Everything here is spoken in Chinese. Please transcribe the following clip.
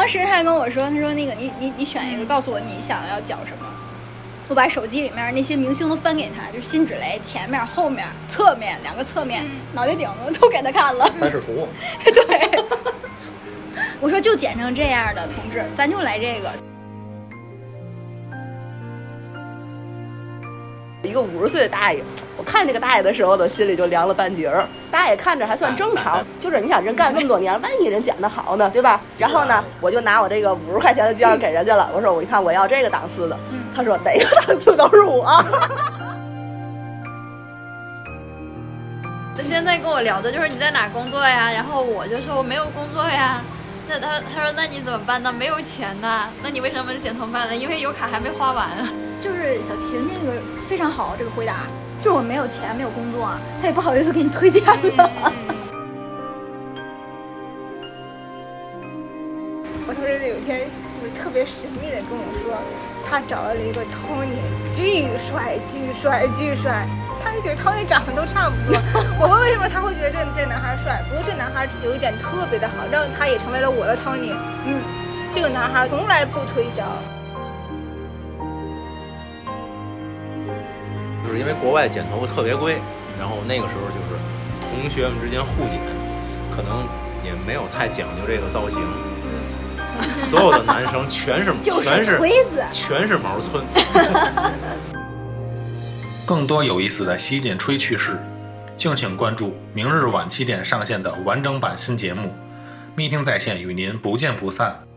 当时他还跟我说，他说那个你你你选一个，告诉我你想要讲什么。我把手机里面那些明星都翻给他，就是辛芷蕾前面、后面、侧面两个侧面、脑袋顶子都给他看了。三视图，对，我说就剪成这样的同志，咱就来这个。一个五十岁的大爷，我看这个大爷的时候，呢心里就凉了半截儿。大爷看着还算正常，就是你想人干这么多年，万一人剪的好呢，对吧？然后呢，我就拿我这个五十块钱的券给人家了。我说我一看我要这个档次的，他说哪个档次都是我。他现在跟我聊的就是你在哪工作呀？然后我就说我没有工作呀。那他他说那你怎么办呢？没有钱呢？那你为什么剪头发呢？因为有卡还没花完。就是小秦这个非常好，这个回答就是我没有钱，没有工作，他也不好意思给你推荐了。我同事有一天就是特别神秘的跟我说，他找到了一个 Tony，巨帅巨帅巨帅，他就觉得 Tony 长得都差不多。我问为什么他会觉得这这男孩帅？不过这男孩有一点特别的好，让他也成为了我的 Tony。嗯，这个男孩从来不推销。就是因为国外剪头发特别贵，然后那个时候就是同学们之间互剪，可能也没有太讲究这个造型。所有的男生全是全是全是毛寸。更多有意思的洗剪吹趣事，敬请关注明日晚七点上线的完整版新节目《密听在线》，与您不见不散。